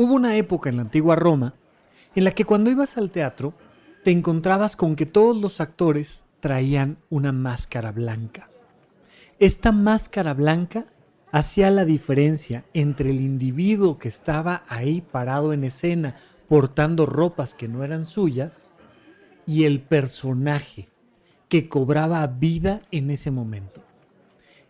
Hubo una época en la antigua Roma en la que cuando ibas al teatro te encontrabas con que todos los actores traían una máscara blanca. Esta máscara blanca hacía la diferencia entre el individuo que estaba ahí parado en escena portando ropas que no eran suyas y el personaje que cobraba vida en ese momento.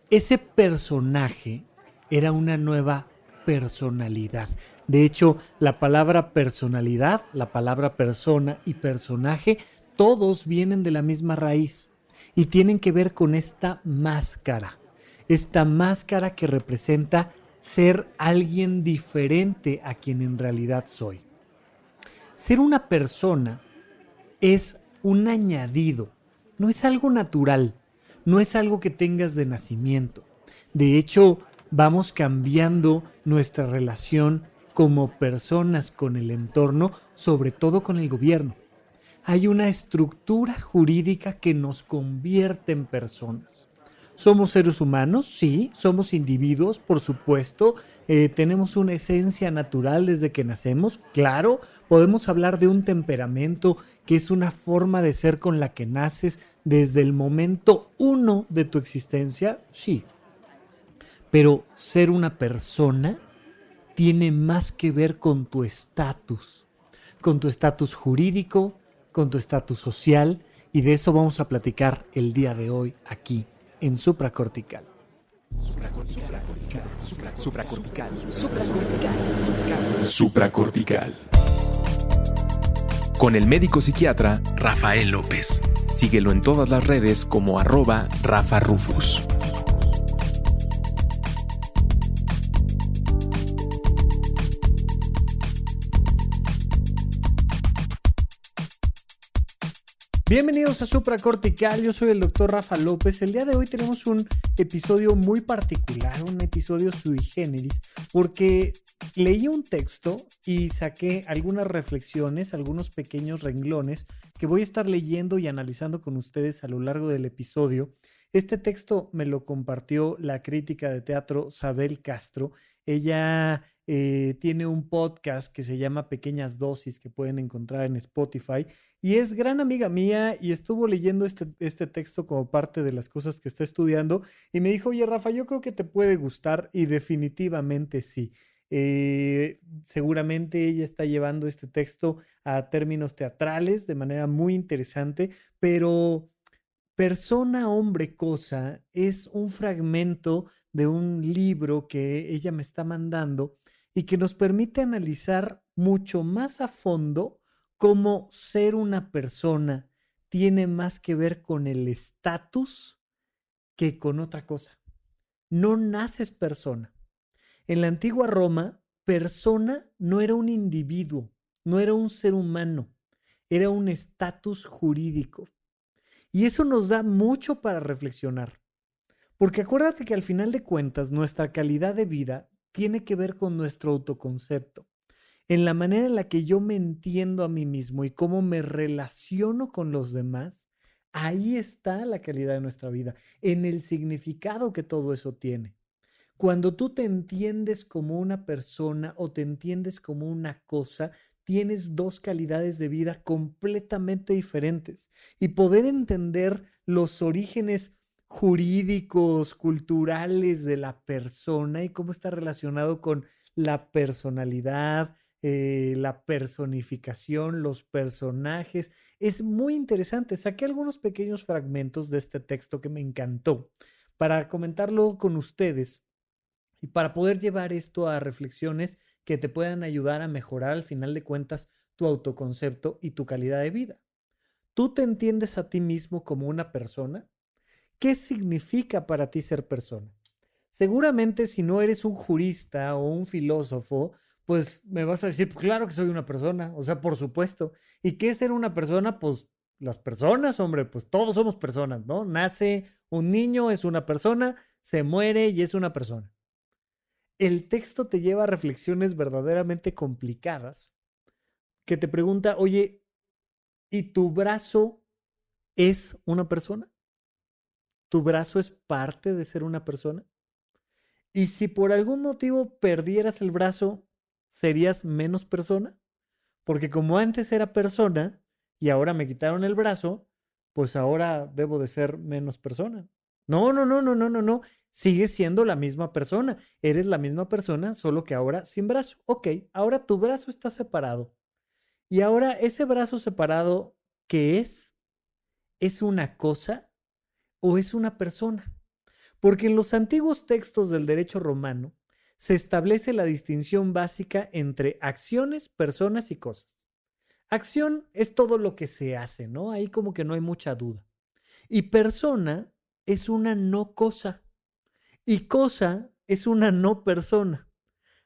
Ese personaje era una nueva personalidad. De hecho, la palabra personalidad, la palabra persona y personaje, todos vienen de la misma raíz y tienen que ver con esta máscara. Esta máscara que representa ser alguien diferente a quien en realidad soy. Ser una persona es un añadido, no es algo natural, no es algo que tengas de nacimiento. De hecho, vamos cambiando nuestra relación como personas con el entorno, sobre todo con el gobierno. Hay una estructura jurídica que nos convierte en personas. Somos seres humanos, sí, somos individuos, por supuesto, eh, tenemos una esencia natural desde que nacemos, claro, podemos hablar de un temperamento que es una forma de ser con la que naces desde el momento uno de tu existencia, sí, pero ser una persona tiene más que ver con tu estatus, con tu estatus jurídico, con tu estatus social, y de eso vamos a platicar el día de hoy aquí en supracortical. Supracortical. Supracortical. Supracortical. Supracortical. Con el médico psiquiatra Rafael López. Síguelo en todas las redes como arroba Rafa Rufus. Bienvenidos a Supracortical, yo soy el doctor Rafa López. El día de hoy tenemos un episodio muy particular, un episodio sui generis, porque leí un texto y saqué algunas reflexiones, algunos pequeños renglones que voy a estar leyendo y analizando con ustedes a lo largo del episodio. Este texto me lo compartió la crítica de teatro Sabel Castro. Ella eh, tiene un podcast que se llama Pequeñas Dosis que pueden encontrar en Spotify y es gran amiga mía y estuvo leyendo este, este texto como parte de las cosas que está estudiando y me dijo, oye Rafa, yo creo que te puede gustar y definitivamente sí. Eh, seguramente ella está llevando este texto a términos teatrales de manera muy interesante, pero persona, hombre, cosa es un fragmento de un libro que ella me está mandando y que nos permite analizar mucho más a fondo cómo ser una persona tiene más que ver con el estatus que con otra cosa. No naces persona. En la antigua Roma, persona no era un individuo, no era un ser humano, era un estatus jurídico. Y eso nos da mucho para reflexionar. Porque acuérdate que al final de cuentas nuestra calidad de vida tiene que ver con nuestro autoconcepto, en la manera en la que yo me entiendo a mí mismo y cómo me relaciono con los demás. Ahí está la calidad de nuestra vida, en el significado que todo eso tiene. Cuando tú te entiendes como una persona o te entiendes como una cosa, tienes dos calidades de vida completamente diferentes. Y poder entender los orígenes jurídicos, culturales de la persona y cómo está relacionado con la personalidad, eh, la personificación, los personajes. Es muy interesante. Saqué algunos pequeños fragmentos de este texto que me encantó para comentarlo con ustedes y para poder llevar esto a reflexiones que te puedan ayudar a mejorar al final de cuentas tu autoconcepto y tu calidad de vida. ¿Tú te entiendes a ti mismo como una persona? ¿Qué significa para ti ser persona? Seguramente si no eres un jurista o un filósofo, pues me vas a decir, pues claro que soy una persona, o sea, por supuesto. ¿Y qué es ser una persona? Pues las personas, hombre, pues todos somos personas, ¿no? Nace un niño, es una persona, se muere y es una persona. El texto te lleva a reflexiones verdaderamente complicadas que te pregunta, oye, ¿y tu brazo es una persona? ¿Tu brazo es parte de ser una persona? Y si por algún motivo perdieras el brazo, serías menos persona. Porque como antes era persona y ahora me quitaron el brazo, pues ahora debo de ser menos persona. No, no, no, no, no, no, no. Sigues siendo la misma persona. Eres la misma persona, solo que ahora sin brazo. Ok, ahora tu brazo está separado. Y ahora ese brazo separado, ¿qué es? ¿Es una cosa o es una persona? Porque en los antiguos textos del derecho romano se establece la distinción básica entre acciones, personas y cosas. Acción es todo lo que se hace, ¿no? Ahí como que no hay mucha duda. Y persona es una no cosa. Y cosa es una no persona.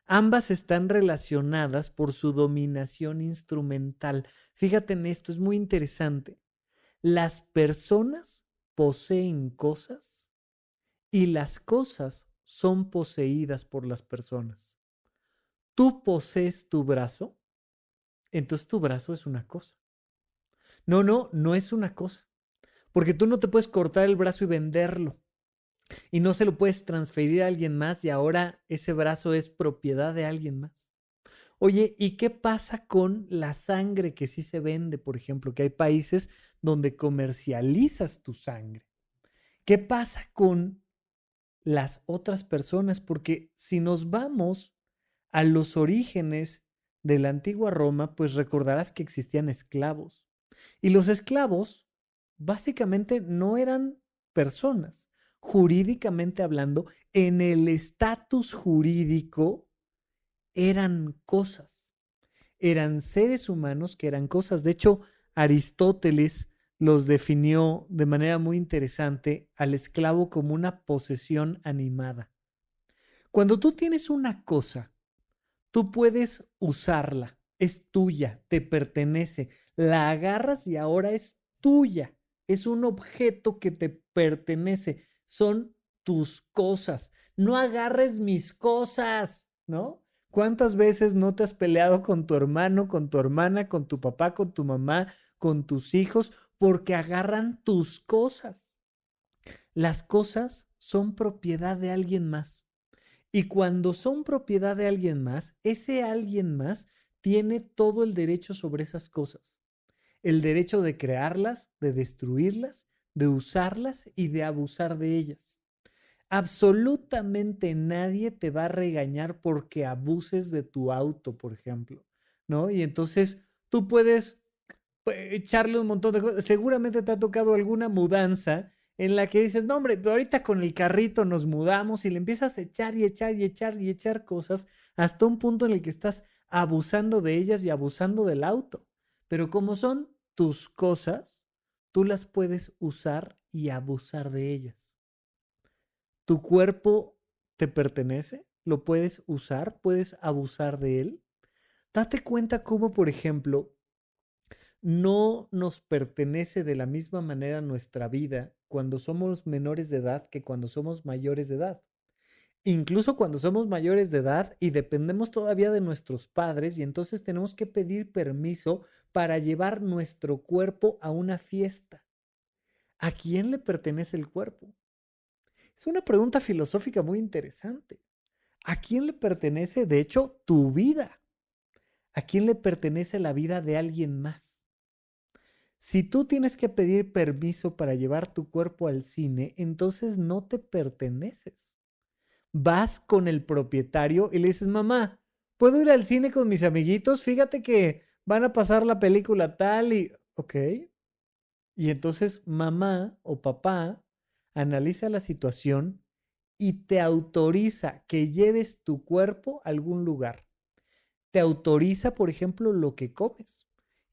Ambas están relacionadas por su dominación instrumental. Fíjate en esto, es muy interesante. Las personas poseen cosas y las cosas son poseídas por las personas. Tú posees tu brazo, entonces tu brazo es una cosa. No, no, no es una cosa. Porque tú no te puedes cortar el brazo y venderlo. Y no se lo puedes transferir a alguien más y ahora ese brazo es propiedad de alguien más. Oye, ¿y qué pasa con la sangre que sí se vende, por ejemplo? Que hay países donde comercializas tu sangre. ¿Qué pasa con las otras personas? Porque si nos vamos a los orígenes de la antigua Roma, pues recordarás que existían esclavos. Y los esclavos básicamente no eran personas. Jurídicamente hablando, en el estatus jurídico eran cosas. Eran seres humanos que eran cosas. De hecho, Aristóteles los definió de manera muy interesante al esclavo como una posesión animada. Cuando tú tienes una cosa, tú puedes usarla, es tuya, te pertenece, la agarras y ahora es tuya, es un objeto que te pertenece, son tus cosas. No agarres mis cosas, ¿no? ¿Cuántas veces no te has peleado con tu hermano, con tu hermana, con tu papá, con tu mamá, con tus hijos porque agarran tus cosas. Las cosas son propiedad de alguien más. Y cuando son propiedad de alguien más, ese alguien más tiene todo el derecho sobre esas cosas. El derecho de crearlas, de destruirlas, de usarlas y de abusar de ellas. Absolutamente nadie te va a regañar porque abuses de tu auto, por ejemplo, ¿no? Y entonces tú puedes echarle un montón de cosas. Seguramente te ha tocado alguna mudanza en la que dices, no, hombre, ahorita con el carrito nos mudamos y le empiezas a echar y echar y echar y echar cosas hasta un punto en el que estás abusando de ellas y abusando del auto. Pero como son tus cosas, tú las puedes usar y abusar de ellas. Tu cuerpo te pertenece, lo puedes usar, puedes abusar de él. Date cuenta cómo, por ejemplo, no nos pertenece de la misma manera nuestra vida cuando somos menores de edad que cuando somos mayores de edad. Incluso cuando somos mayores de edad y dependemos todavía de nuestros padres y entonces tenemos que pedir permiso para llevar nuestro cuerpo a una fiesta. ¿A quién le pertenece el cuerpo? Es una pregunta filosófica muy interesante. ¿A quién le pertenece, de hecho, tu vida? ¿A quién le pertenece la vida de alguien más? Si tú tienes que pedir permiso para llevar tu cuerpo al cine, entonces no te perteneces. Vas con el propietario y le dices, mamá, ¿puedo ir al cine con mis amiguitos? Fíjate que van a pasar la película tal y... Ok. Y entonces mamá o papá analiza la situación y te autoriza que lleves tu cuerpo a algún lugar. Te autoriza, por ejemplo, lo que comes.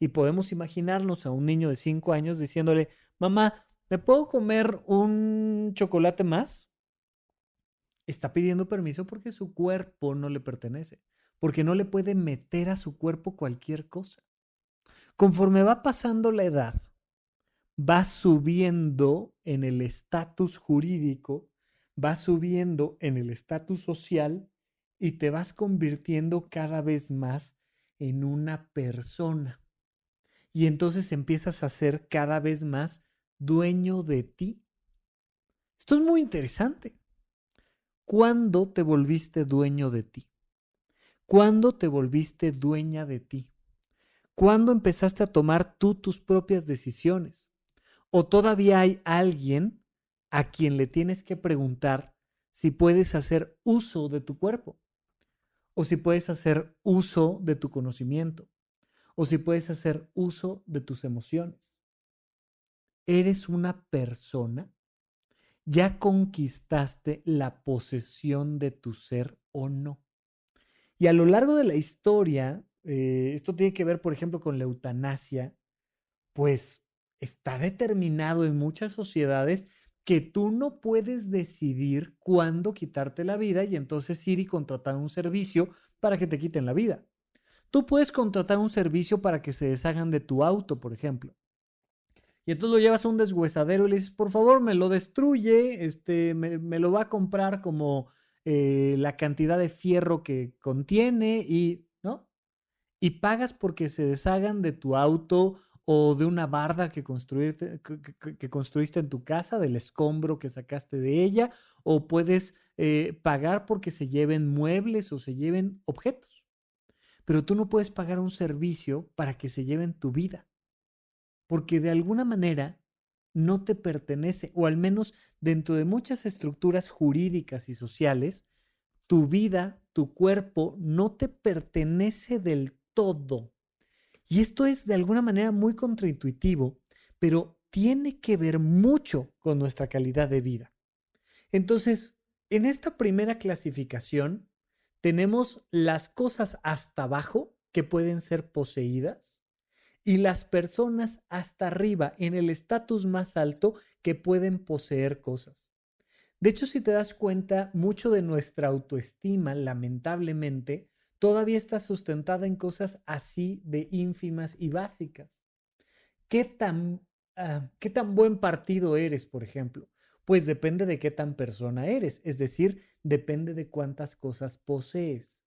Y podemos imaginarnos a un niño de 5 años diciéndole, mamá, ¿me puedo comer un chocolate más? Está pidiendo permiso porque su cuerpo no le pertenece, porque no le puede meter a su cuerpo cualquier cosa. Conforme va pasando la edad, va subiendo en el estatus jurídico, va subiendo en el estatus social y te vas convirtiendo cada vez más en una persona y entonces empiezas a ser cada vez más dueño de ti. Esto es muy interesante. ¿Cuándo te volviste dueño de ti? ¿Cuándo te volviste dueña de ti? ¿Cuándo empezaste a tomar tú tus propias decisiones? ¿O todavía hay alguien a quien le tienes que preguntar si puedes hacer uso de tu cuerpo? ¿O si puedes hacer uso de tu conocimiento? ¿O si puedes hacer uso de tus emociones? ¿Eres una persona? ¿Ya conquistaste la posesión de tu ser o no? Y a lo largo de la historia, eh, esto tiene que ver, por ejemplo, con la eutanasia, pues está determinado en muchas sociedades que tú no puedes decidir cuándo quitarte la vida y entonces ir y contratar un servicio para que te quiten la vida. Tú puedes contratar un servicio para que se deshagan de tu auto, por ejemplo. Y entonces lo llevas a un deshuesadero y le dices, por favor, me lo destruye, este, me, lo va a comprar como eh, la cantidad de fierro que contiene y, ¿no? Y pagas porque se deshagan de tu auto o de una barda que, construiste, que, construiste en tu casa, del escombro que sacaste de ella, o puedes eh, pagar porque se lleven muebles o se lleven objetos. Pero tú no puedes pagar un servicio para que se lleven tu vida, porque de alguna manera no te pertenece, o al menos dentro de muchas estructuras jurídicas y sociales, tu vida, tu cuerpo no te pertenece del todo. Y esto es de alguna manera muy contraintuitivo, pero tiene que ver mucho con nuestra calidad de vida. Entonces, en esta primera clasificación tenemos las cosas hasta abajo que pueden ser poseídas y las personas hasta arriba en el estatus más alto que pueden poseer cosas. De hecho, si te das cuenta, mucho de nuestra autoestima, lamentablemente, todavía está sustentada en cosas así de ínfimas y básicas. ¿Qué tan, ah, ¿Qué tan buen partido eres, por ejemplo? Pues depende de qué tan persona eres, es decir, depende de cuántas cosas posees.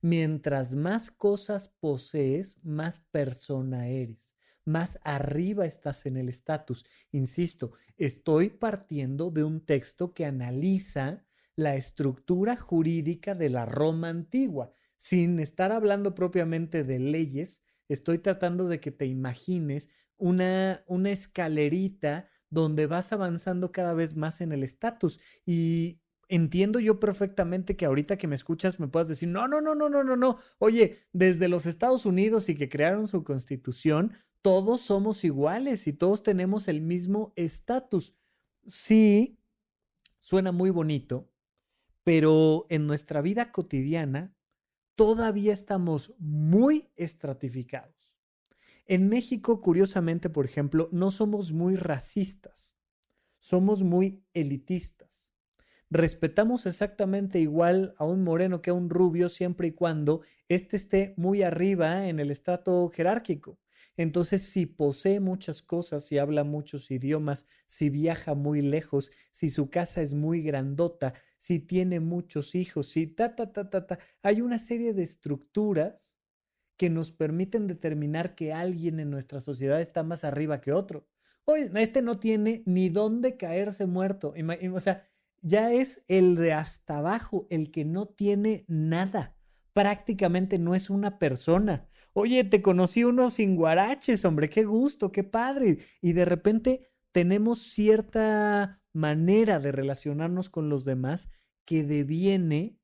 Mientras más cosas posees, más persona eres, más arriba estás en el estatus. Insisto, estoy partiendo de un texto que analiza la estructura jurídica de la Roma antigua. Sin estar hablando propiamente de leyes, estoy tratando de que te imagines una, una escalerita donde vas avanzando cada vez más en el estatus. Y entiendo yo perfectamente que ahorita que me escuchas me puedas decir, no, no, no, no, no, no, no. Oye, desde los Estados Unidos y que crearon su constitución, todos somos iguales y todos tenemos el mismo estatus. Sí, suena muy bonito, pero en nuestra vida cotidiana todavía estamos muy estratificados. En México, curiosamente, por ejemplo, no somos muy racistas, somos muy elitistas respetamos exactamente igual a un moreno que a un rubio siempre y cuando éste esté muy arriba en el estrato jerárquico. Entonces, si posee muchas cosas, si habla muchos idiomas, si viaja muy lejos, si su casa es muy grandota, si tiene muchos hijos, si ta, ta, ta, ta, ta, hay una serie de estructuras que nos permiten determinar que alguien en nuestra sociedad está más arriba que otro. Oye, este no tiene ni dónde caerse muerto. O sea, ya es el de hasta abajo, el que no tiene nada. Prácticamente no es una persona. Oye, te conocí unos guaraches, hombre, qué gusto, qué padre. Y de repente tenemos cierta manera de relacionarnos con los demás que deviene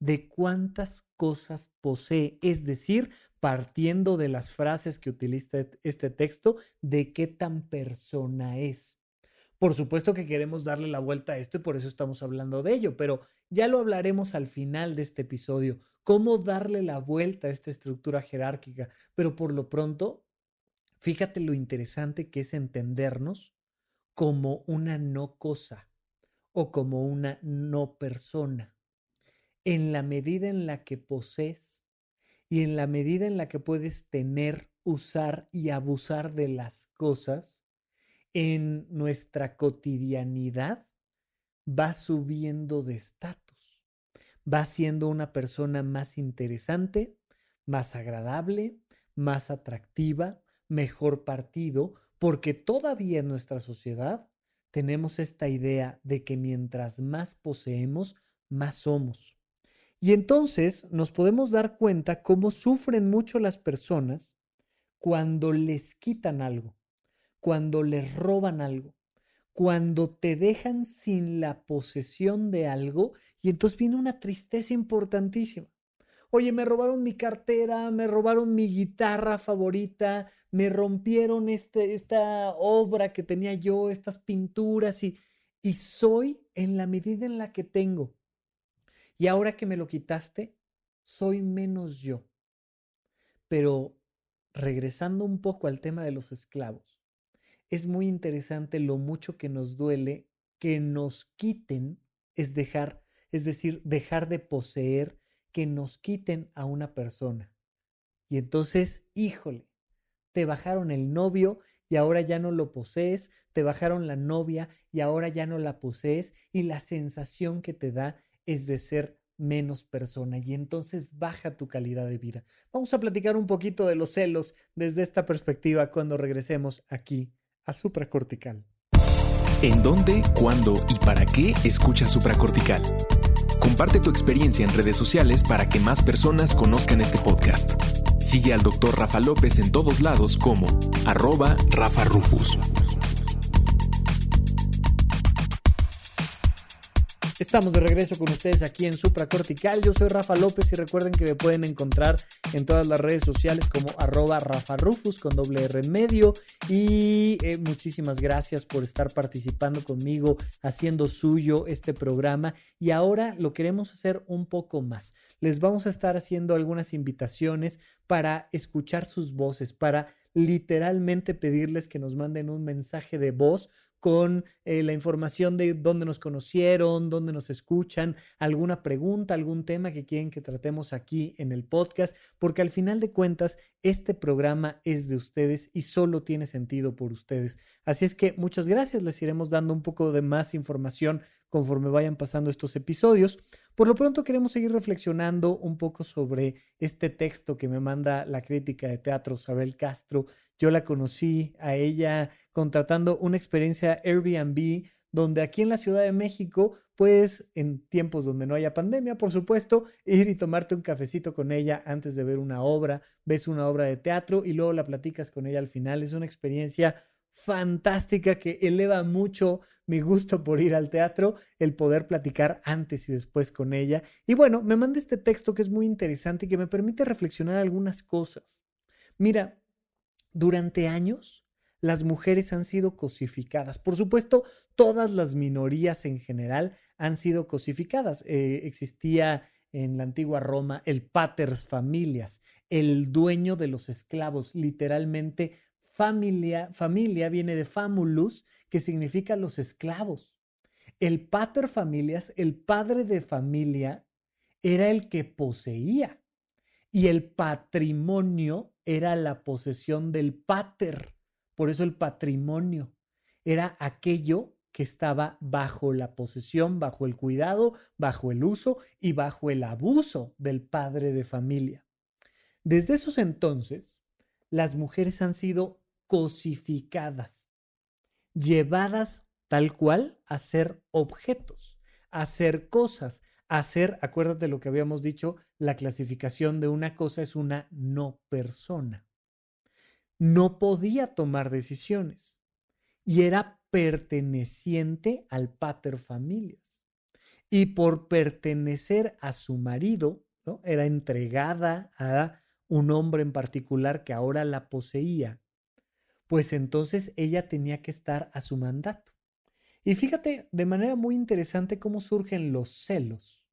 de cuántas cosas posee, es decir, partiendo de las frases que utiliza este texto, de qué tan persona es. Por supuesto que queremos darle la vuelta a esto y por eso estamos hablando de ello, pero ya lo hablaremos al final de este episodio, cómo darle la vuelta a esta estructura jerárquica. Pero por lo pronto, fíjate lo interesante que es entendernos como una no cosa o como una no persona. En la medida en la que posees y en la medida en la que puedes tener, usar y abusar de las cosas, en nuestra cotidianidad va subiendo de estatus, va siendo una persona más interesante, más agradable, más atractiva, mejor partido, porque todavía en nuestra sociedad tenemos esta idea de que mientras más poseemos, más somos. Y entonces nos podemos dar cuenta cómo sufren mucho las personas cuando les quitan algo, cuando les roban algo, cuando te dejan sin la posesión de algo y entonces viene una tristeza importantísima. Oye, me robaron mi cartera, me robaron mi guitarra favorita, me rompieron este, esta obra que tenía yo, estas pinturas y, y soy en la medida en la que tengo. Y ahora que me lo quitaste, soy menos yo. Pero regresando un poco al tema de los esclavos, es muy interesante lo mucho que nos duele que nos quiten, es dejar, es decir, dejar de poseer que nos quiten a una persona. Y entonces, híjole, te bajaron el novio y ahora ya no lo posees, te bajaron la novia y ahora ya no la posees y la sensación que te da es de ser menos persona y entonces baja tu calidad de vida. Vamos a platicar un poquito de los celos desde esta perspectiva cuando regresemos aquí a supracortical. ¿En dónde, cuándo y para qué escucha supracortical? Comparte tu experiencia en redes sociales para que más personas conozcan este podcast. Sigue al Dr. Rafa López en todos lados como arroba Rafa Rufus. Estamos de regreso con ustedes aquí en Supracortical. Yo soy Rafa López y recuerden que me pueden encontrar en todas las redes sociales como arroba Rufus con doble R en medio. Y eh, muchísimas gracias por estar participando conmigo, haciendo suyo este programa. Y ahora lo queremos hacer un poco más. Les vamos a estar haciendo algunas invitaciones para escuchar sus voces, para literalmente pedirles que nos manden un mensaje de voz con eh, la información de dónde nos conocieron, dónde nos escuchan, alguna pregunta, algún tema que quieren que tratemos aquí en el podcast, porque al final de cuentas este programa es de ustedes y solo tiene sentido por ustedes. Así es que muchas gracias, les iremos dando un poco de más información conforme vayan pasando estos episodios. Por lo pronto queremos seguir reflexionando un poco sobre este texto que me manda la crítica de teatro Sabel Castro. Yo la conocí a ella contratando una experiencia Airbnb donde aquí en la Ciudad de México, pues en tiempos donde no haya pandemia, por supuesto, ir y tomarte un cafecito con ella antes de ver una obra, ves una obra de teatro y luego la platicas con ella al final. Es una experiencia fantástica que eleva mucho mi gusto por ir al teatro, el poder platicar antes y después con ella. Y bueno, me manda este texto que es muy interesante y que me permite reflexionar algunas cosas. Mira, durante años las mujeres han sido cosificadas. Por supuesto, todas las minorías en general han sido cosificadas. Eh, existía en la antigua Roma el paters familias, el dueño de los esclavos, literalmente Familia, familia viene de famulus, que significa los esclavos. El pater familias, el padre de familia, era el que poseía. Y el patrimonio era la posesión del pater. Por eso el patrimonio era aquello que estaba bajo la posesión, bajo el cuidado, bajo el uso y bajo el abuso del padre de familia. Desde esos entonces, las mujeres han sido cosificadas, llevadas tal cual a ser objetos, a ser cosas, a ser, acuérdate lo que habíamos dicho, la clasificación de una cosa es una no persona. No podía tomar decisiones y era perteneciente al pater familias. Y por pertenecer a su marido, era entregada a un hombre en particular que ahora la poseía pues entonces ella tenía que estar a su mandato. Y fíjate de manera muy interesante cómo surgen los celos.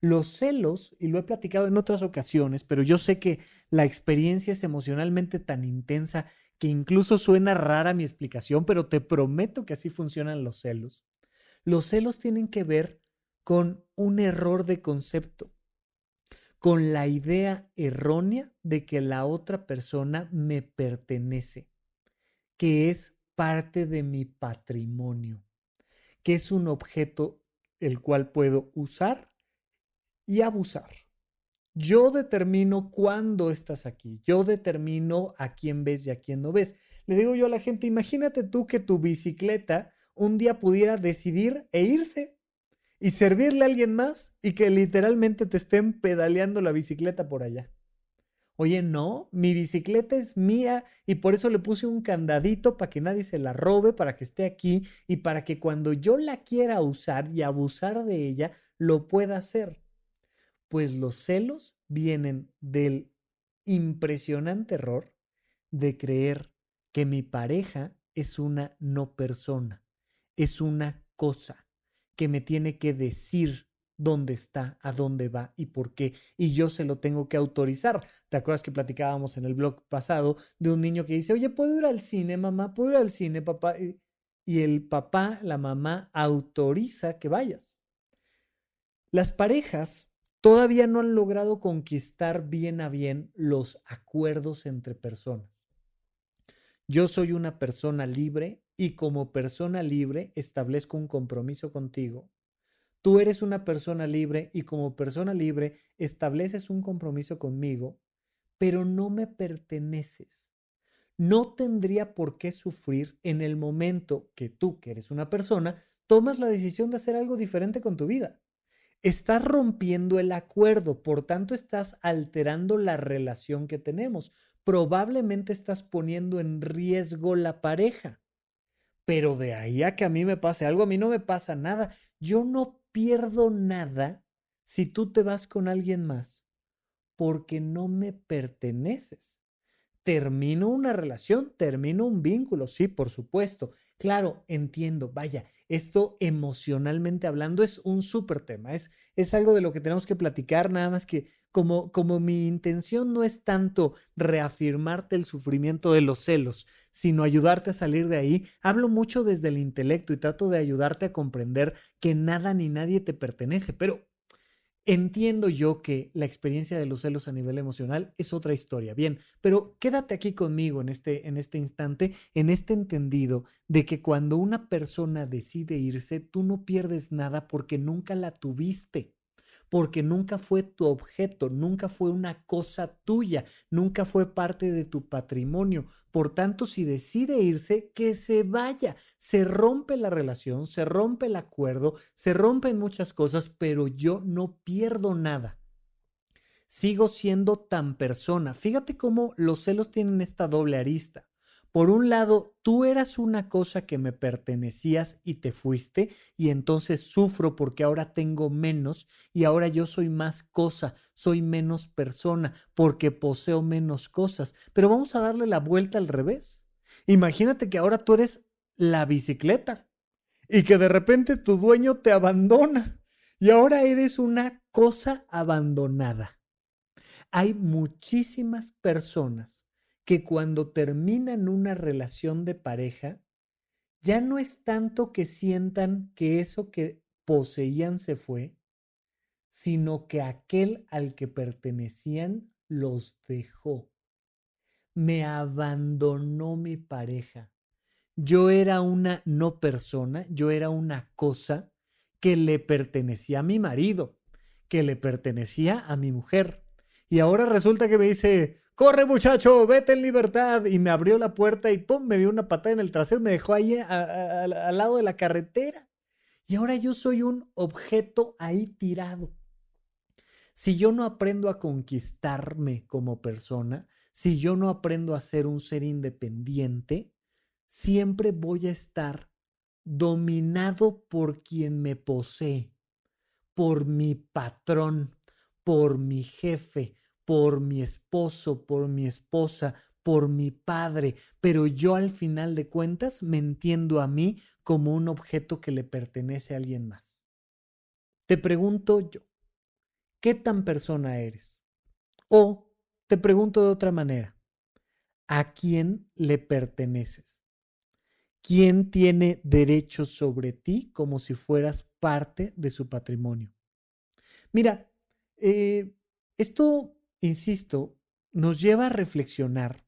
Los celos, y lo he platicado en otras ocasiones, pero yo sé que la experiencia es emocionalmente tan intensa que incluso suena rara mi explicación, pero te prometo que así funcionan los celos. Los celos tienen que ver con un error de concepto, con la idea errónea de que la otra persona me pertenece que es parte de mi patrimonio, que es un objeto el cual puedo usar y abusar. Yo determino cuándo estás aquí, yo determino a quién ves y a quién no ves. Le digo yo a la gente, imagínate tú que tu bicicleta un día pudiera decidir e irse y servirle a alguien más y que literalmente te estén pedaleando la bicicleta por allá. Oye, no, mi bicicleta es mía y por eso le puse un candadito para que nadie se la robe, para que esté aquí y para que cuando yo la quiera usar y abusar de ella, lo pueda hacer. Pues los celos vienen del impresionante error de creer que mi pareja es una no persona, es una cosa que me tiene que decir dónde está, a dónde va y por qué. Y yo se lo tengo que autorizar. ¿Te acuerdas que platicábamos en el blog pasado de un niño que dice, oye, ¿puedo ir al cine, mamá? ¿Puedo ir al cine, papá? Y el papá, la mamá, autoriza que vayas. Las parejas todavía no han logrado conquistar bien a bien los acuerdos entre personas. Yo soy una persona libre y como persona libre establezco un compromiso contigo Tú eres una persona libre y como persona libre estableces un compromiso conmigo, pero no me perteneces. No tendría por qué sufrir en el momento que tú, que eres una persona, tomas la decisión de hacer algo diferente con tu vida. Estás rompiendo el acuerdo, por tanto estás alterando la relación que tenemos. Probablemente estás poniendo en riesgo la pareja. Pero de ahí a que a mí me pase algo, a mí no me pasa nada. Yo no pierdo nada si tú te vas con alguien más porque no me perteneces. Termino una relación, termino un vínculo, sí, por supuesto. Claro, entiendo, vaya, esto emocionalmente hablando es un súper tema, es, es algo de lo que tenemos que platicar, nada más que como, como mi intención no es tanto reafirmarte el sufrimiento de los celos, sino ayudarte a salir de ahí, hablo mucho desde el intelecto y trato de ayudarte a comprender que nada ni nadie te pertenece, pero entiendo yo que la experiencia de los celos a nivel emocional es otra historia. Bien, pero quédate aquí conmigo en este, en este instante, en este entendido de que cuando una persona decide irse, tú no pierdes nada porque nunca la tuviste porque nunca fue tu objeto, nunca fue una cosa tuya, nunca fue parte de tu patrimonio. Por tanto, si decide irse, que se vaya. Se rompe la relación, se rompe el acuerdo, se rompen muchas cosas, pero yo no pierdo nada. Sigo siendo tan persona. Fíjate cómo los celos tienen esta doble arista. Por un lado, tú eras una cosa que me pertenecías y te fuiste, y entonces sufro porque ahora tengo menos y ahora yo soy más cosa, soy menos persona porque poseo menos cosas. Pero vamos a darle la vuelta al revés. Imagínate que ahora tú eres la bicicleta y que de repente tu dueño te abandona y ahora eres una cosa abandonada. Hay muchísimas personas que cuando terminan una relación de pareja, ya no es tanto que sientan que eso que poseían se fue, sino que aquel al que pertenecían los dejó. Me abandonó mi pareja. Yo era una no persona, yo era una cosa que le pertenecía a mi marido, que le pertenecía a mi mujer. Y ahora resulta que me dice, corre muchacho, vete en libertad. Y me abrió la puerta y pum, me dio una patada en el trasero, me dejó ahí al lado de la carretera. Y ahora yo soy un objeto ahí tirado. Si yo no aprendo a conquistarme como persona, si yo no aprendo a ser un ser independiente, siempre voy a estar dominado por quien me posee, por mi patrón, por mi jefe, por mi esposo, por mi esposa, por mi padre, pero yo al final de cuentas me entiendo a mí como un objeto que le pertenece a alguien más. Te pregunto yo, ¿qué tan persona eres? O te pregunto de otra manera, ¿a quién le perteneces? ¿Quién tiene derechos sobre ti como si fueras parte de su patrimonio? Mira, eh, esto insisto, nos lleva a reflexionar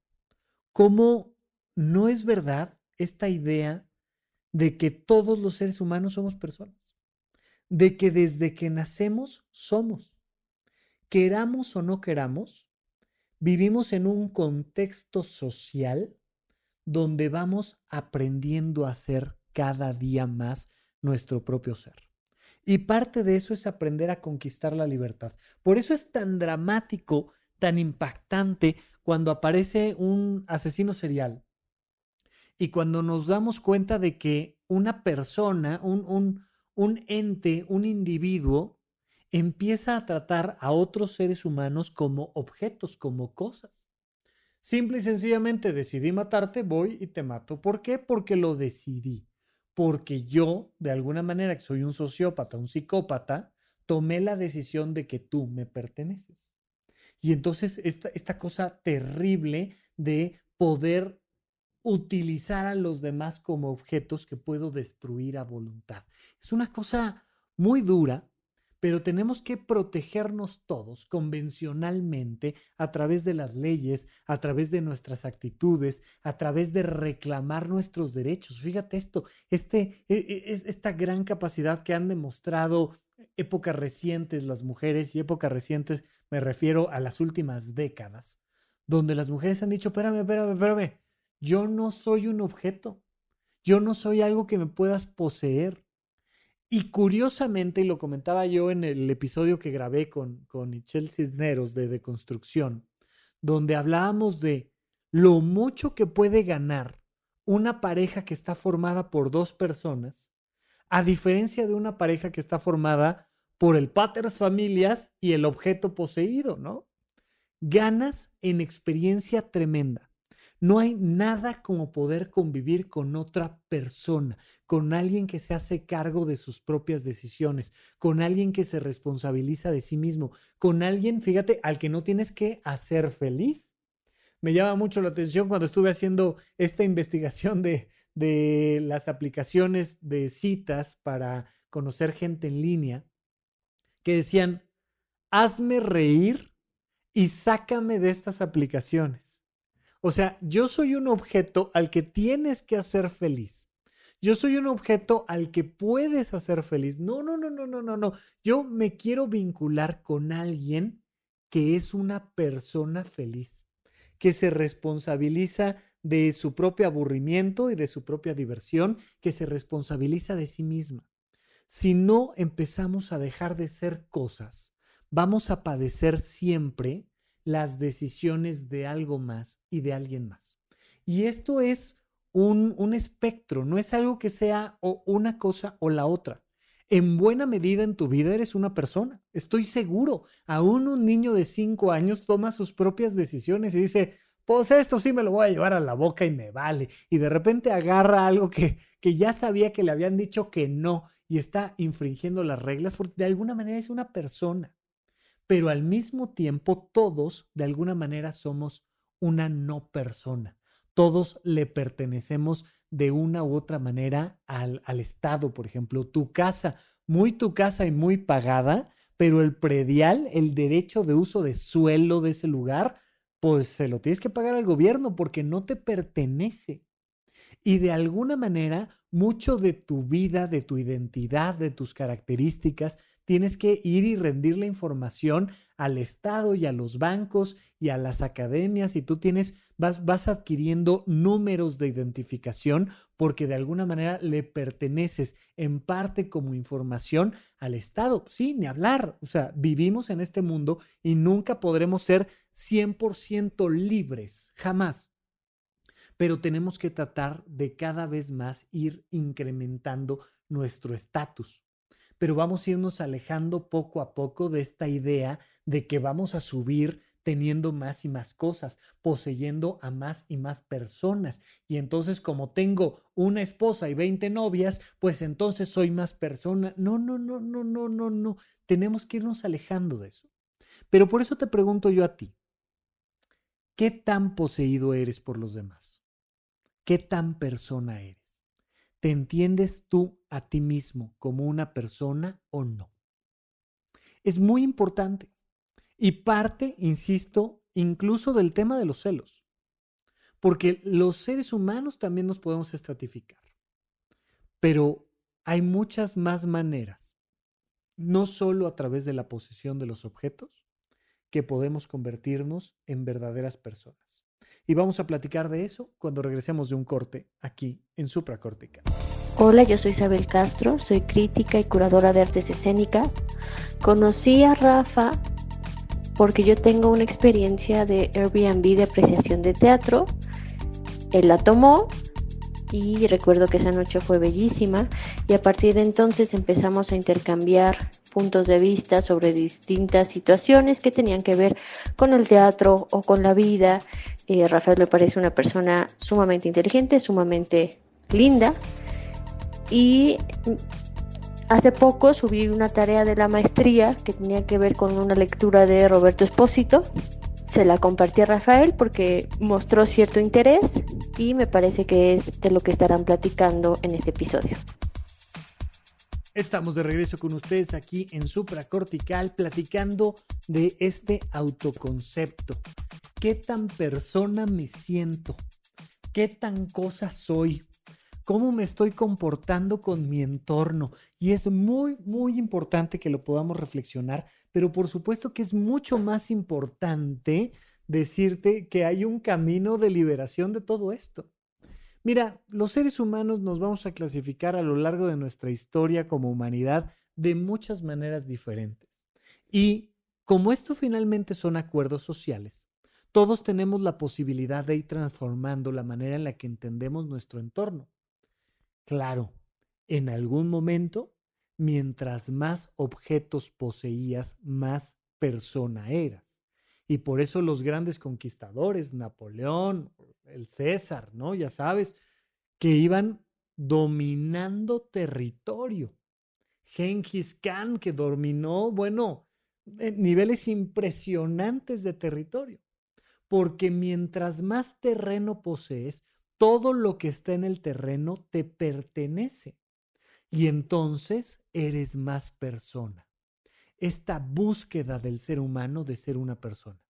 cómo no es verdad esta idea de que todos los seres humanos somos personas, de que desde que nacemos somos, queramos o no queramos, vivimos en un contexto social donde vamos aprendiendo a ser cada día más nuestro propio ser. Y parte de eso es aprender a conquistar la libertad. Por eso es tan dramático, tan impactante cuando aparece un asesino serial y cuando nos damos cuenta de que una persona, un, un, un ente, un individuo, empieza a tratar a otros seres humanos como objetos, como cosas. Simple y sencillamente decidí matarte, voy y te mato. ¿Por qué? Porque lo decidí. Porque yo, de alguna manera, que soy un sociópata, un psicópata, tomé la decisión de que tú me perteneces. Y entonces esta, esta cosa terrible de poder utilizar a los demás como objetos que puedo destruir a voluntad. Es una cosa muy dura, pero tenemos que protegernos todos convencionalmente a través de las leyes, a través de nuestras actitudes, a través de reclamar nuestros derechos. Fíjate esto, este, e, e, esta gran capacidad que han demostrado épocas recientes las mujeres, y épocas recientes me refiero a las últimas décadas, donde las mujeres han dicho, espérame, espérame, espérame, yo no soy un objeto, yo no soy algo que me puedas poseer. Y curiosamente, y lo comentaba yo en el episodio que grabé con, con Michelle Cisneros de Deconstrucción, donde hablábamos de lo mucho que puede ganar una pareja que está formada por dos personas, a diferencia de una pareja que está formada por el paters familias y el objeto poseído, ¿no? Ganas en experiencia tremenda. No hay nada como poder convivir con otra persona, con alguien que se hace cargo de sus propias decisiones, con alguien que se responsabiliza de sí mismo, con alguien, fíjate, al que no tienes que hacer feliz. Me llama mucho la atención cuando estuve haciendo esta investigación de, de las aplicaciones de citas para conocer gente en línea, que decían, hazme reír y sácame de estas aplicaciones. O sea, yo soy un objeto al que tienes que hacer feliz. Yo soy un objeto al que puedes hacer feliz. No, no, no, no, no, no, no. Yo me quiero vincular con alguien que es una persona feliz, que se responsabiliza de su propio aburrimiento y de su propia diversión, que se responsabiliza de sí misma. Si no empezamos a dejar de ser cosas, vamos a padecer siempre las decisiones de algo más y de alguien más. Y esto es un, un espectro, no es algo que sea una cosa o la otra. En buena medida en tu vida eres una persona. Estoy seguro. Aún un niño de cinco años toma sus propias decisiones y dice, pues esto sí me lo voy a llevar a la boca y me vale. Y de repente agarra algo que, que ya sabía que le habían dicho que no y está infringiendo las reglas porque de alguna manera es una persona pero al mismo tiempo todos de alguna manera somos una no persona. Todos le pertenecemos de una u otra manera al, al, Estado, por ejemplo, tu casa, muy tu casa y muy pagada, pero el predial, el derecho de uso de suelo de ese lugar, pues se lo tienes que pagar al gobierno porque no te pertenece. Y de alguna manera, mucho de tu vida, de tu identidad, de tus características, tienes que ir y rendir la información al Estado y a los bancos y a las academias y tú tienes, vas, vas adquiriendo números de identificación porque de alguna manera le perteneces en parte como información al Estado. Sí, ni hablar. O sea, vivimos en este mundo y nunca podremos ser 100% libres, jamás. Pero tenemos que tratar de cada vez más ir incrementando nuestro estatus pero vamos a irnos alejando poco a poco de esta idea de que vamos a subir teniendo más y más cosas, poseyendo a más y más personas. Y entonces como tengo una esposa y 20 novias, pues entonces soy más persona. No, no, no, no, no, no, no. Tenemos que irnos alejando de eso. Pero por eso te pregunto yo a ti, ¿qué tan poseído eres por los demás? ¿Qué tan persona eres? ¿Te entiendes tú a ti mismo como una persona o no? Es muy importante y parte, insisto, incluso del tema de los celos, porque los seres humanos también nos podemos estratificar, pero hay muchas más maneras, no solo a través de la posesión de los objetos, que podemos convertirnos en verdaderas personas. Y vamos a platicar de eso cuando regresemos de un corte aquí en Supracortical. Hola, yo soy Isabel Castro, soy crítica y curadora de artes escénicas. Conocí a Rafa porque yo tengo una experiencia de Airbnb de apreciación de teatro. Él la tomó y recuerdo que esa noche fue bellísima. Y a partir de entonces empezamos a intercambiar puntos de vista sobre distintas situaciones que tenían que ver con el teatro o con la vida. Eh, Rafael me parece una persona sumamente inteligente, sumamente linda. Y hace poco subí una tarea de la maestría que tenía que ver con una lectura de Roberto Espósito se la compartí a Rafael porque mostró cierto interés y me parece que es de lo que estarán platicando en este episodio. Estamos de regreso con ustedes aquí en Supracortical platicando de este autoconcepto. ¿Qué tan persona me siento? ¿Qué tan cosa soy? Cómo me estoy comportando con mi entorno. Y es muy, muy importante que lo podamos reflexionar, pero por supuesto que es mucho más importante decirte que hay un camino de liberación de todo esto. Mira, los seres humanos nos vamos a clasificar a lo largo de nuestra historia como humanidad de muchas maneras diferentes. Y como esto finalmente son acuerdos sociales, todos tenemos la posibilidad de ir transformando la manera en la que entendemos nuestro entorno. Claro, en algún momento, mientras más objetos poseías, más persona eras. Y por eso los grandes conquistadores, Napoleón, el César, ¿no? Ya sabes, que iban dominando territorio. Genghis Khan, que dominó, bueno, eh, niveles impresionantes de territorio. Porque mientras más terreno posees, todo lo que está en el terreno te pertenece. Y entonces eres más persona. Esta búsqueda del ser humano de ser una persona.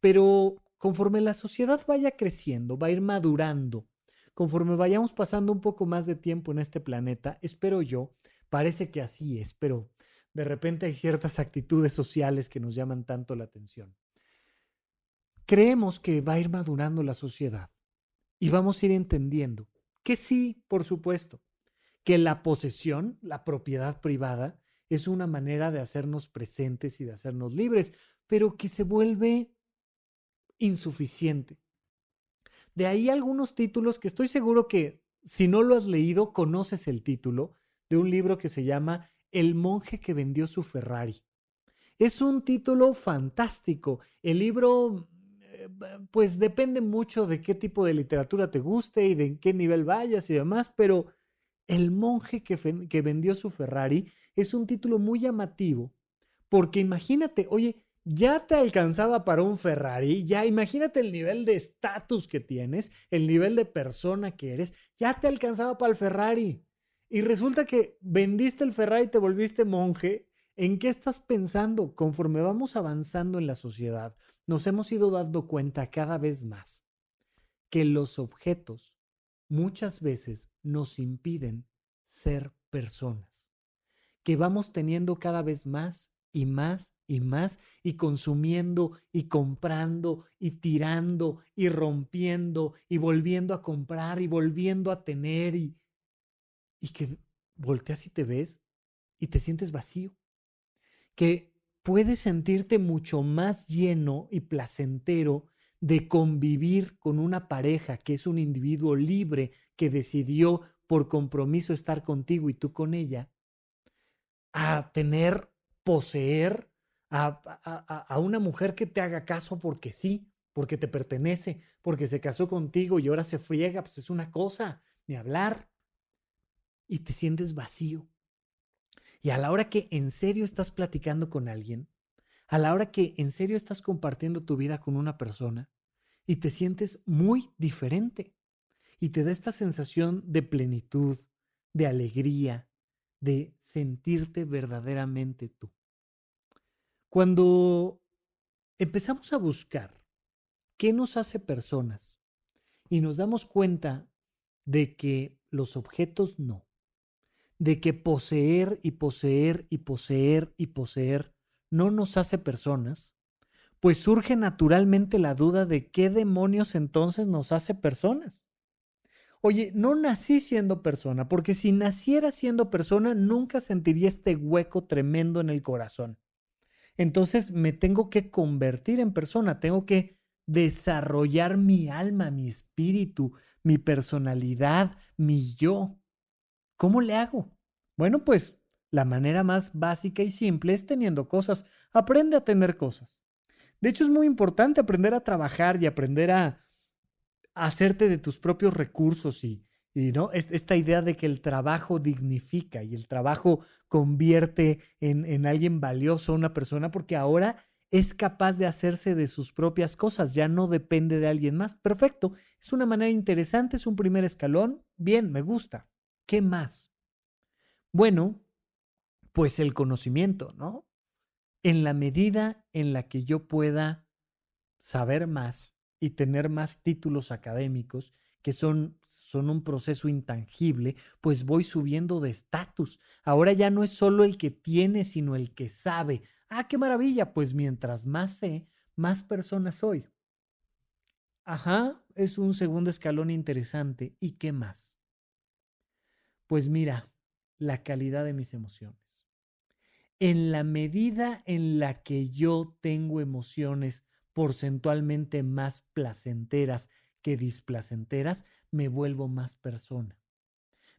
Pero conforme la sociedad vaya creciendo, va a ir madurando, conforme vayamos pasando un poco más de tiempo en este planeta, espero yo, parece que así es, pero de repente hay ciertas actitudes sociales que nos llaman tanto la atención. Creemos que va a ir madurando la sociedad y vamos a ir entendiendo que sí, por supuesto, que la posesión, la propiedad privada, es una manera de hacernos presentes y de hacernos libres, pero que se vuelve insuficiente. De ahí algunos títulos que estoy seguro que si no lo has leído, conoces el título de un libro que se llama El monje que vendió su Ferrari. Es un título fantástico. El libro pues depende mucho de qué tipo de literatura te guste y de qué nivel vayas y demás, pero El monje que, que vendió su Ferrari es un título muy llamativo, porque imagínate, oye, ya te alcanzaba para un Ferrari, ya imagínate el nivel de estatus que tienes, el nivel de persona que eres, ya te alcanzaba para el Ferrari. Y resulta que vendiste el Ferrari y te volviste monje. ¿En qué estás pensando conforme vamos avanzando en la sociedad? Nos hemos ido dando cuenta cada vez más que los objetos muchas veces nos impiden ser personas, que vamos teniendo cada vez más y más y más y consumiendo y comprando y tirando y rompiendo y volviendo a comprar y volviendo a tener y, y que volteas y te ves y te sientes vacío, que puedes sentirte mucho más lleno y placentero de convivir con una pareja que es un individuo libre que decidió por compromiso estar contigo y tú con ella, a tener, poseer a, a, una mujer que te haga caso porque sí, porque te pertenece, porque se casó contigo y ahora se friega, pues es una cosa, ni hablar. Y te sientes vacío. Y a la hora que en serio estás platicando con alguien, a la hora que en serio estás compartiendo tu vida con una persona y te sientes muy diferente y te da esta sensación de plenitud, de alegría, de sentirte verdaderamente tú. Cuando empezamos a buscar qué nos hace personas y nos damos cuenta de que los objetos no, de que poseer y poseer y poseer y poseer no nos hace personas, pues surge naturalmente la duda de qué demonios entonces nos hace personas. Oye, no nací siendo persona, porque si naciera siendo persona, nunca sentiría este hueco tremendo en el corazón. Entonces me tengo que convertir en persona, tengo que desarrollar mi alma, mi espíritu, mi personalidad, mi yo. ¿Cómo le hago? Bueno, pues la manera más básica y simple es teniendo cosas. Aprende a tener cosas. De hecho, es muy importante aprender a trabajar y aprender a, hacerte de tus propios recursos y, y ¿no? Esta idea de que el trabajo dignifica y el trabajo convierte en, en alguien valioso a una persona porque ahora es capaz de hacerse de sus propias cosas, ya no depende de alguien más. Perfecto, es una manera interesante, es un primer escalón. Bien, me gusta. ¿Qué más? Bueno, pues el conocimiento, ¿no? En la medida en la que yo pueda saber más y tener más títulos académicos, que son, son un proceso intangible, pues voy subiendo de estatus. Ahora ya no es solo el que tiene, sino el que sabe. Ah, qué maravilla, pues mientras más sé, más persona soy. Ajá, es un segundo escalón interesante. ¿Y qué más? Pues mira, la calidad de mis emociones. En la medida en la que yo tengo emociones porcentualmente más placenteras que displacenteras, me vuelvo más persona.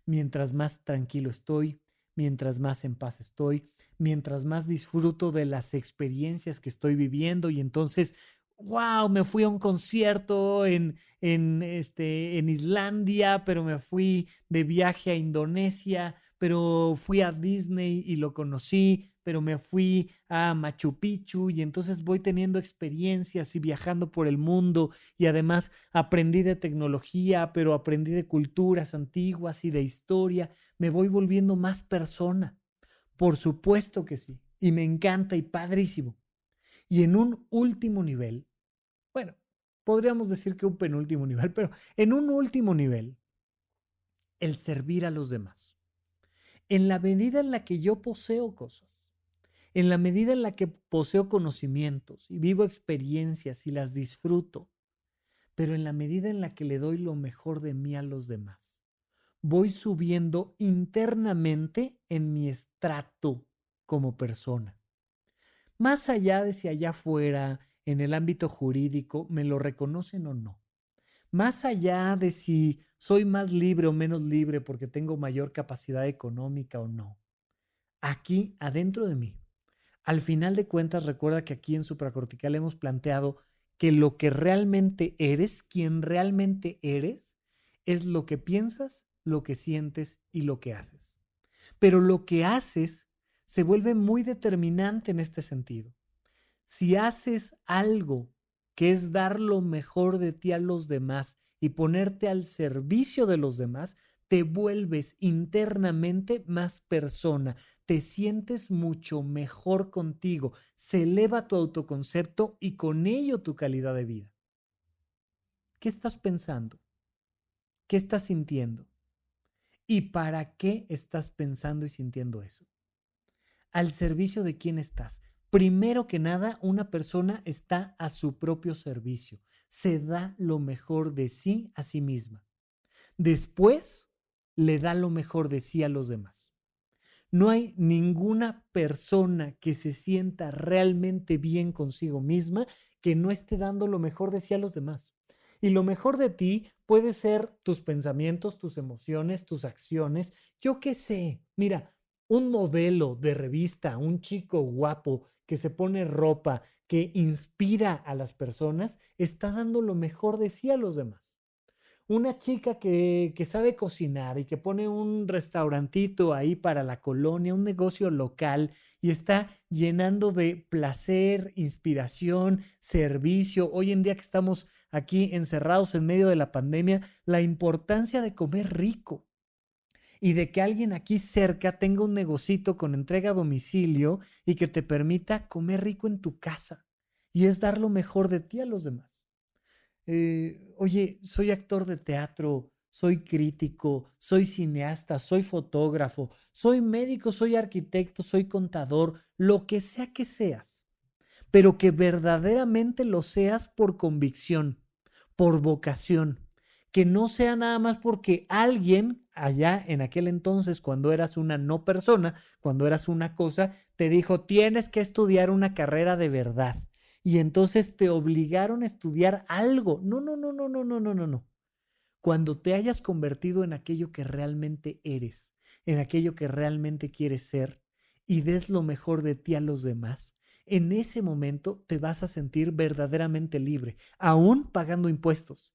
Mientras más tranquilo estoy, mientras más en paz estoy, mientras más disfruto de las experiencias que estoy viviendo y entonces, wow, me fui a un concierto en, en, este, en Islandia, pero me fui de viaje a Indonesia, pero fui a Disney y lo conocí, pero me fui a Machu Picchu y entonces voy teniendo experiencias y viajando por el mundo y además aprendí de tecnología, pero aprendí de culturas antiguas y de historia, me voy volviendo más persona. Por supuesto que sí, y me encanta y padrísimo. Y en un último nivel, bueno, podríamos decir que un penúltimo nivel, pero en un último nivel, el servir a los demás. En la medida en la que yo poseo cosas, en la medida en la que poseo conocimientos y vivo experiencias y las disfruto, pero en la medida en la que le doy lo mejor de mí a los demás, voy subiendo internamente en mi estrato como persona. Más allá de si allá afuera, en el ámbito jurídico, me lo reconocen o no. Más allá de si soy más libre o menos libre porque tengo mayor capacidad económica o no. Aquí, adentro de mí, al final de cuentas, recuerda que aquí en supracortical hemos planteado que lo que realmente eres, quien realmente eres, es lo que piensas, lo que sientes y lo que haces. Pero lo que haces se vuelve muy determinante en este sentido. Si haces algo que es dar lo mejor de ti a los demás y ponerte al servicio de los demás, te vuelves internamente más persona, te sientes mucho mejor contigo, se eleva tu autoconcepto y con ello tu calidad de vida. ¿Qué estás pensando? ¿Qué estás sintiendo? ¿Y para qué estás pensando y sintiendo eso? ¿Al servicio de quién estás? Primero que nada, una persona está a su propio servicio, se da lo mejor de sí a sí misma. Después, le da lo mejor de sí a los demás. No hay ninguna persona que se sienta realmente bien consigo misma que no esté dando lo mejor de sí a los demás. Y lo mejor de ti puede ser tus pensamientos, tus emociones, tus acciones. Yo qué sé. Mira, un modelo de revista, un chico guapo que se pone ropa, que inspira a las personas, está dando lo mejor de sí a los demás una chica que, sabe cocinar y que pone un restaurantito ahí para la colonia, un negocio local y está llenando de placer, inspiración, servicio. Hoy en día que estamos aquí encerrados en medio de la pandemia, la importancia de comer rico y de que alguien aquí cerca tenga un negocito con entrega a domicilio y que te permita comer rico en tu casa. Y es dar lo mejor de ti a los demás. Eh, oye, soy actor de teatro, soy crítico, soy cineasta, soy fotógrafo, soy médico, soy arquitecto, soy contador, lo que sea que seas, pero que verdaderamente lo seas por convicción, por vocación, que no sea nada más porque alguien allá en aquel entonces, cuando eras una no persona, cuando eras una cosa, te dijo, tienes que estudiar una carrera de verdad. Y entonces te obligaron a estudiar algo. No, no, no, no, no, no, no, no, no. Cuando te hayas convertido en aquello que realmente eres, en aquello que realmente quieres ser, y des lo mejor de ti a los demás, en ese momento te vas a sentir verdaderamente libre, aún pagando impuestos.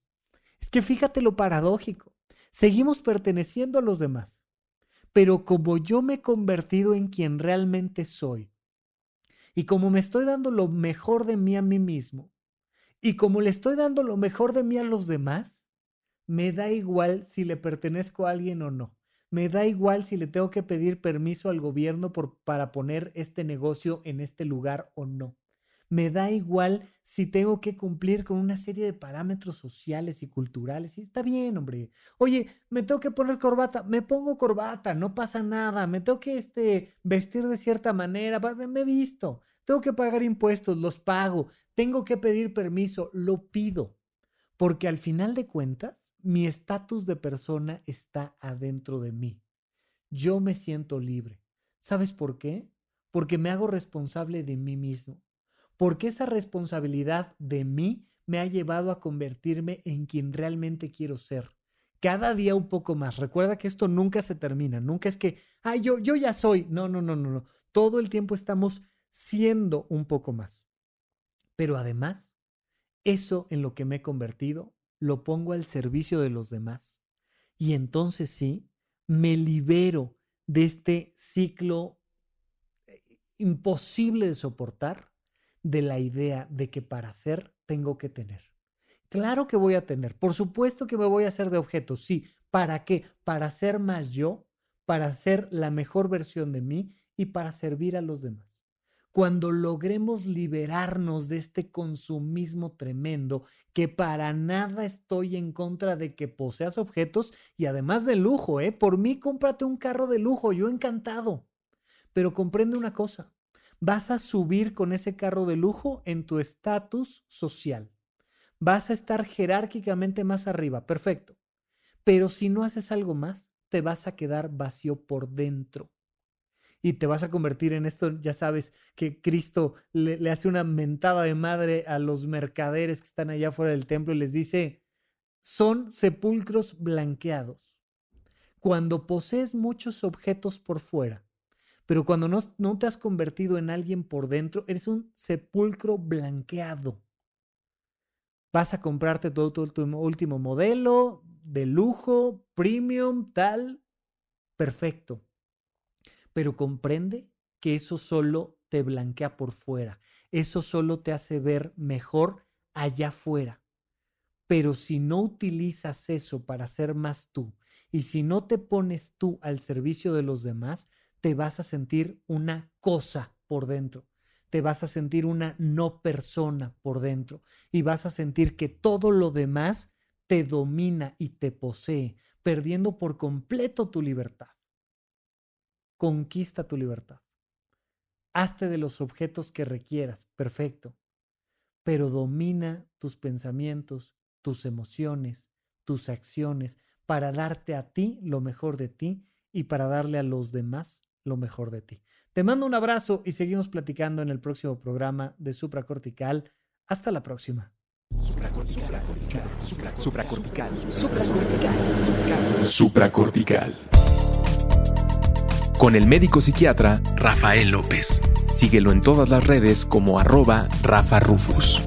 Es que fíjate lo paradójico. Seguimos perteneciendo a los demás. Pero como yo me he convertido en quien realmente soy, y como me estoy dando lo mejor de mí a mí mismo, y como le estoy dando lo mejor de mí a los demás, me da igual si le pertenezco a alguien o no. Me da igual si le tengo que pedir permiso al gobierno por, para poner este negocio en este lugar o no. Me da igual si tengo que cumplir con una serie de parámetros sociales y culturales. Y está bien, hombre. Oye, me tengo que poner corbata, me pongo corbata, no pasa nada. Me tengo que este, vestir de cierta manera, me he visto. Tengo que pagar impuestos, los pago. Tengo que pedir permiso, lo pido. Porque al final de cuentas, mi estatus de persona está adentro de mí. Yo me siento libre. ¿Sabes por qué? Porque me hago responsable de mí mismo porque esa responsabilidad de mí me ha llevado a convertirme en quien realmente quiero ser. Cada día un poco más. Recuerda que esto nunca se termina, nunca es que, ay, yo, yo ya soy. No, no, no, no, no. Todo el tiempo estamos siendo un poco más. Pero además, eso en lo que me he convertido, lo pongo al servicio de los demás. Y entonces sí, me libero de este ciclo eh, imposible de soportar de la idea de que para ser tengo que tener. Claro que voy a tener, por supuesto que me voy a hacer de objetos, sí. ¿Para qué? Para ser más yo, para ser la mejor versión de mí y para servir a los demás. Cuando logremos liberarnos de este consumismo tremendo, que para nada estoy en contra de que poseas objetos y además de lujo, ¿eh? Por mí cómprate un carro de lujo, yo encantado. Pero comprende una cosa, vas a subir con ese carro de lujo en tu estatus social. Vas a estar jerárquicamente más arriba, perfecto. Pero si no haces algo más, te vas a quedar vacío por dentro. Y te vas a convertir en esto, ya sabes, que Cristo le, hace una mentada de madre a los mercaderes que están allá fuera del templo y les dice, son sepulcros blanqueados. Cuando posees muchos objetos por fuera, pero cuando no, te has convertido en alguien por dentro, eres un sepulcro blanqueado. Vas a comprarte todo, todo tu último modelo, de lujo, premium, tal. Perfecto. Pero comprende que eso solo te blanquea por fuera. Eso solo te hace ver mejor allá afuera. Pero si no utilizas eso para ser más tú y si no te pones tú al servicio de los demás, te vas a sentir una cosa por dentro, te vas a sentir una no persona por dentro y vas a sentir que todo lo demás te domina y te posee, perdiendo por completo tu libertad. Conquista tu libertad. Hazte de los objetos que requieras, perfecto, pero domina tus pensamientos, tus emociones, tus acciones, para darte a ti lo mejor de ti y para darle a los demás lo mejor de ti. Te mando un abrazo y seguimos platicando en el próximo programa de Supracortical. Hasta la próxima. Supracortical. Supracortical. Supracortical. Supracortical. Con el médico psiquiatra Rafael López. Síguelo en todas las redes como arroba Rafa Rufus.